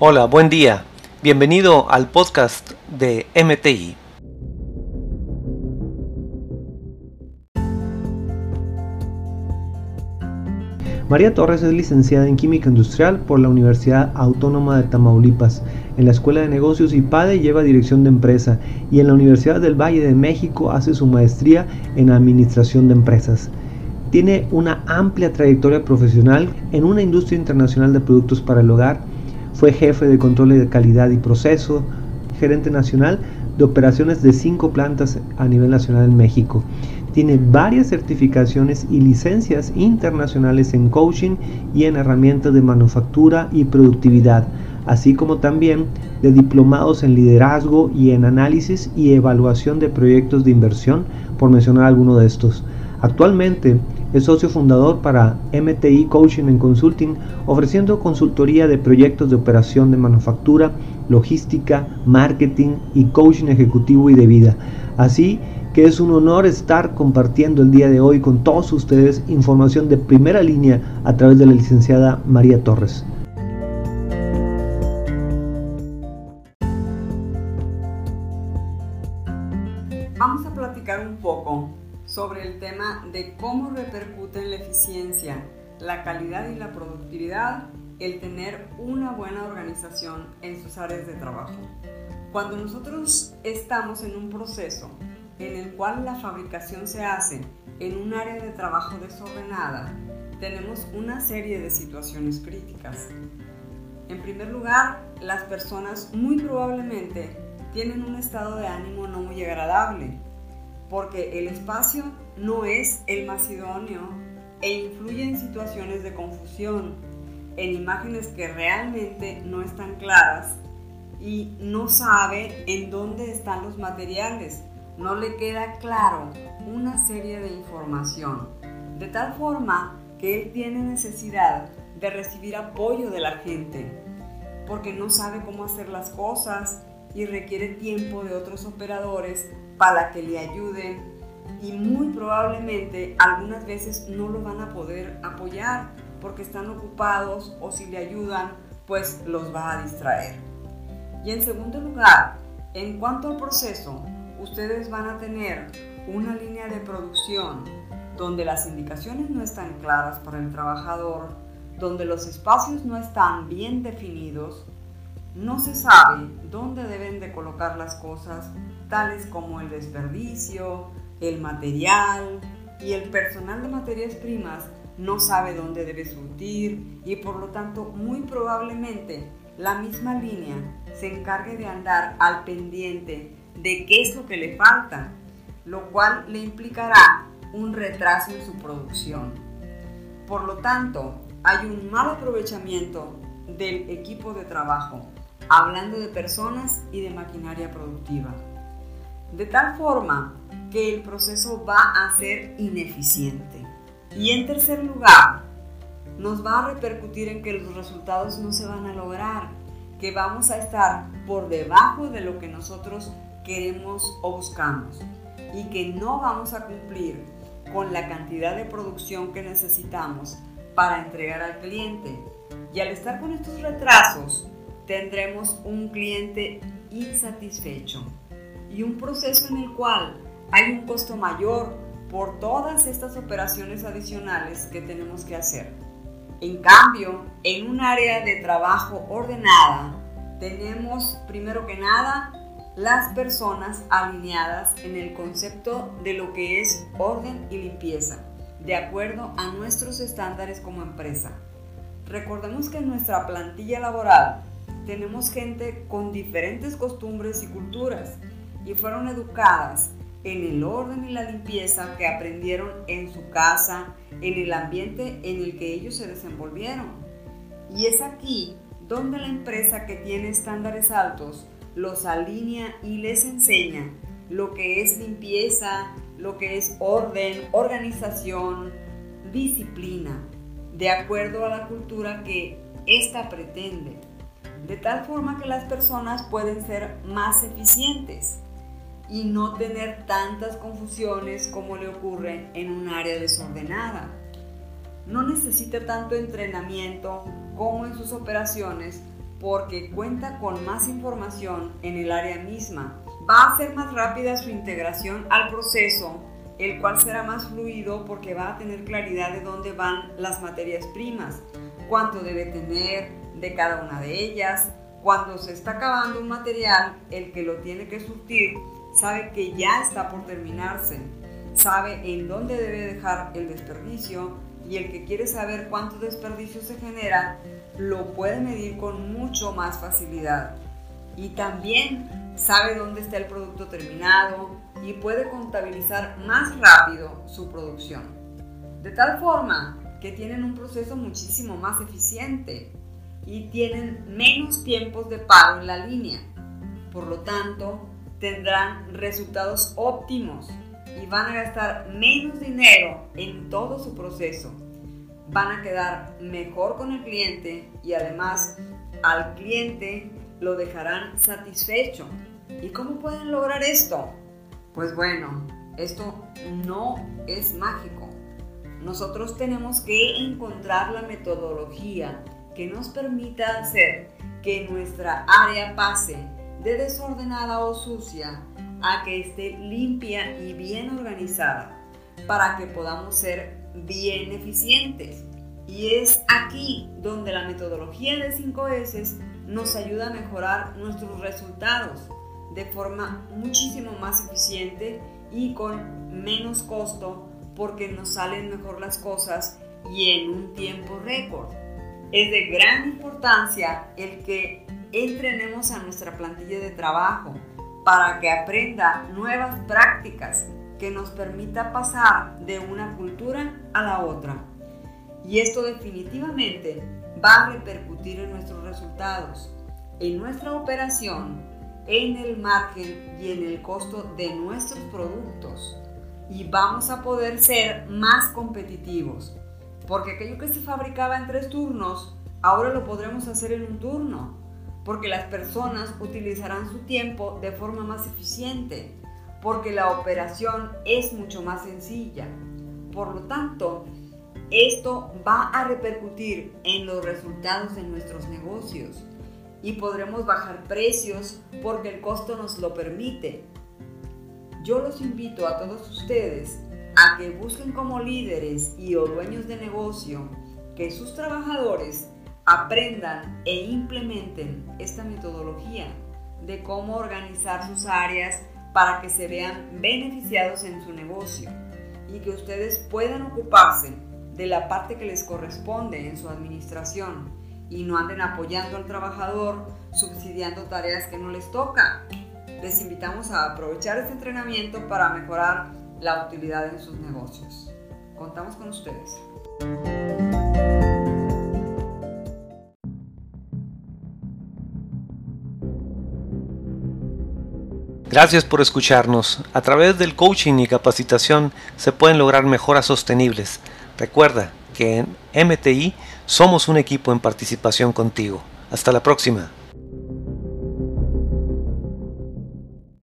Hola, buen día. Bienvenido al podcast de MTI. María Torres es licenciada en Química Industrial por la Universidad Autónoma de Tamaulipas. En la Escuela de Negocios IPADE lleva dirección de empresa y en la Universidad del Valle de México hace su maestría en Administración de Empresas. Tiene una amplia trayectoria profesional en una industria internacional de productos para el hogar fue jefe de control de calidad y proceso, gerente nacional de operaciones de cinco plantas a nivel nacional en México. Tiene varias certificaciones y licencias internacionales en coaching y en herramientas de manufactura y productividad, así como también de diplomados en liderazgo y en análisis y evaluación de proyectos de inversión, por mencionar alguno de estos. Actualmente es socio fundador para MTI Coaching and Consulting, ofreciendo consultoría de proyectos de operación de manufactura, logística, marketing y coaching ejecutivo y de vida. Así que es un honor estar compartiendo el día de hoy con todos ustedes información de primera línea a través de la licenciada María Torres. Vamos a platicar un poco sobre el tema de cómo repercute en la eficiencia, la calidad y la productividad el tener una buena organización en sus áreas de trabajo. Cuando nosotros estamos en un proceso en el cual la fabricación se hace en un área de trabajo desordenada, tenemos una serie de situaciones críticas. En primer lugar, las personas muy probablemente tienen un estado de ánimo no muy agradable, porque el espacio no es el más idóneo e influye en situaciones de confusión, en imágenes que realmente no están claras y no sabe en dónde están los materiales, no le queda claro una serie de información, de tal forma que él tiene necesidad de recibir apoyo de la gente, porque no sabe cómo hacer las cosas y requiere tiempo de otros operadores para que le ayuden y muy probablemente algunas veces no lo van a poder apoyar porque están ocupados o si le ayudan pues los va a distraer. Y en segundo lugar, en cuanto al proceso, ustedes van a tener una línea de producción donde las indicaciones no están claras para el trabajador, donde los espacios no están bien definidos, no se sabe dónde deben de colocar las cosas, tales como el desperdicio, el material y el personal de materias primas no sabe dónde debe surtir y por lo tanto muy probablemente la misma línea se encargue de andar al pendiente de qué es lo que le falta, lo cual le implicará un retraso en su producción. Por lo tanto, hay un mal aprovechamiento del equipo de trabajo hablando de personas y de maquinaria productiva. De tal forma que el proceso va a ser ineficiente. Y en tercer lugar, nos va a repercutir en que los resultados no se van a lograr, que vamos a estar por debajo de lo que nosotros queremos o buscamos y que no vamos a cumplir con la cantidad de producción que necesitamos para entregar al cliente. Y al estar con estos retrasos, tendremos un cliente insatisfecho y un proceso en el cual hay un costo mayor por todas estas operaciones adicionales que tenemos que hacer. En cambio, en un área de trabajo ordenada, tenemos primero que nada las personas alineadas en el concepto de lo que es orden y limpieza, de acuerdo a nuestros estándares como empresa. Recordemos que nuestra plantilla laboral tenemos gente con diferentes costumbres y culturas y fueron educadas en el orden y la limpieza que aprendieron en su casa, en el ambiente en el que ellos se desenvolvieron. Y es aquí donde la empresa que tiene estándares altos los alinea y les enseña lo que es limpieza, lo que es orden, organización, disciplina, de acuerdo a la cultura que ésta pretende de tal forma que las personas pueden ser más eficientes y no tener tantas confusiones como le ocurre en un área desordenada. No necesita tanto entrenamiento como en sus operaciones porque cuenta con más información en el área misma. Va a hacer más rápida su integración al proceso, el cual será más fluido porque va a tener claridad de dónde van las materias primas, cuánto debe tener de cada una de ellas. Cuando se está acabando un material, el que lo tiene que surtir sabe que ya está por terminarse, sabe en dónde debe dejar el desperdicio y el que quiere saber cuánto desperdicio se genera lo puede medir con mucho más facilidad. Y también sabe dónde está el producto terminado y puede contabilizar más rápido su producción. De tal forma que tienen un proceso muchísimo más eficiente y tienen menos tiempos de paro en la línea. Por lo tanto, tendrán resultados óptimos y van a gastar menos dinero en todo su proceso. Van a quedar mejor con el cliente y además al cliente lo dejarán satisfecho. ¿Y cómo pueden lograr esto? Pues bueno, esto no es mágico. Nosotros tenemos que encontrar la metodología que nos permita hacer que nuestra área pase de desordenada o sucia a que esté limpia y bien organizada para que podamos ser bien eficientes. Y es aquí donde la metodología de 5S nos ayuda a mejorar nuestros resultados de forma muchísimo más eficiente y con menos costo porque nos salen mejor las cosas y en un tiempo récord. Es de gran importancia el que entrenemos a nuestra plantilla de trabajo para que aprenda nuevas prácticas que nos permita pasar de una cultura a la otra. Y esto definitivamente va a repercutir en nuestros resultados, en nuestra operación, en el margen y en el costo de nuestros productos. Y vamos a poder ser más competitivos, porque aquello que se fabricaba en tres turnos, ahora lo podremos hacer en un turno porque las personas utilizarán su tiempo de forma más eficiente, porque la operación es mucho más sencilla. Por lo tanto, esto va a repercutir en los resultados de nuestros negocios y podremos bajar precios porque el costo nos lo permite. Yo los invito a todos ustedes a que busquen como líderes y o dueños de negocio que sus trabajadores aprendan e implementen esta metodología de cómo organizar sus áreas para que se vean beneficiados en su negocio y que ustedes puedan ocuparse de la parte que les corresponde en su administración y no anden apoyando al trabajador subsidiando tareas que no les toca. Les invitamos a aprovechar este entrenamiento para mejorar la utilidad en sus negocios. Contamos con ustedes. Gracias por escucharnos. A través del coaching y capacitación se pueden lograr mejoras sostenibles. Recuerda que en MTI somos un equipo en participación contigo. Hasta la próxima.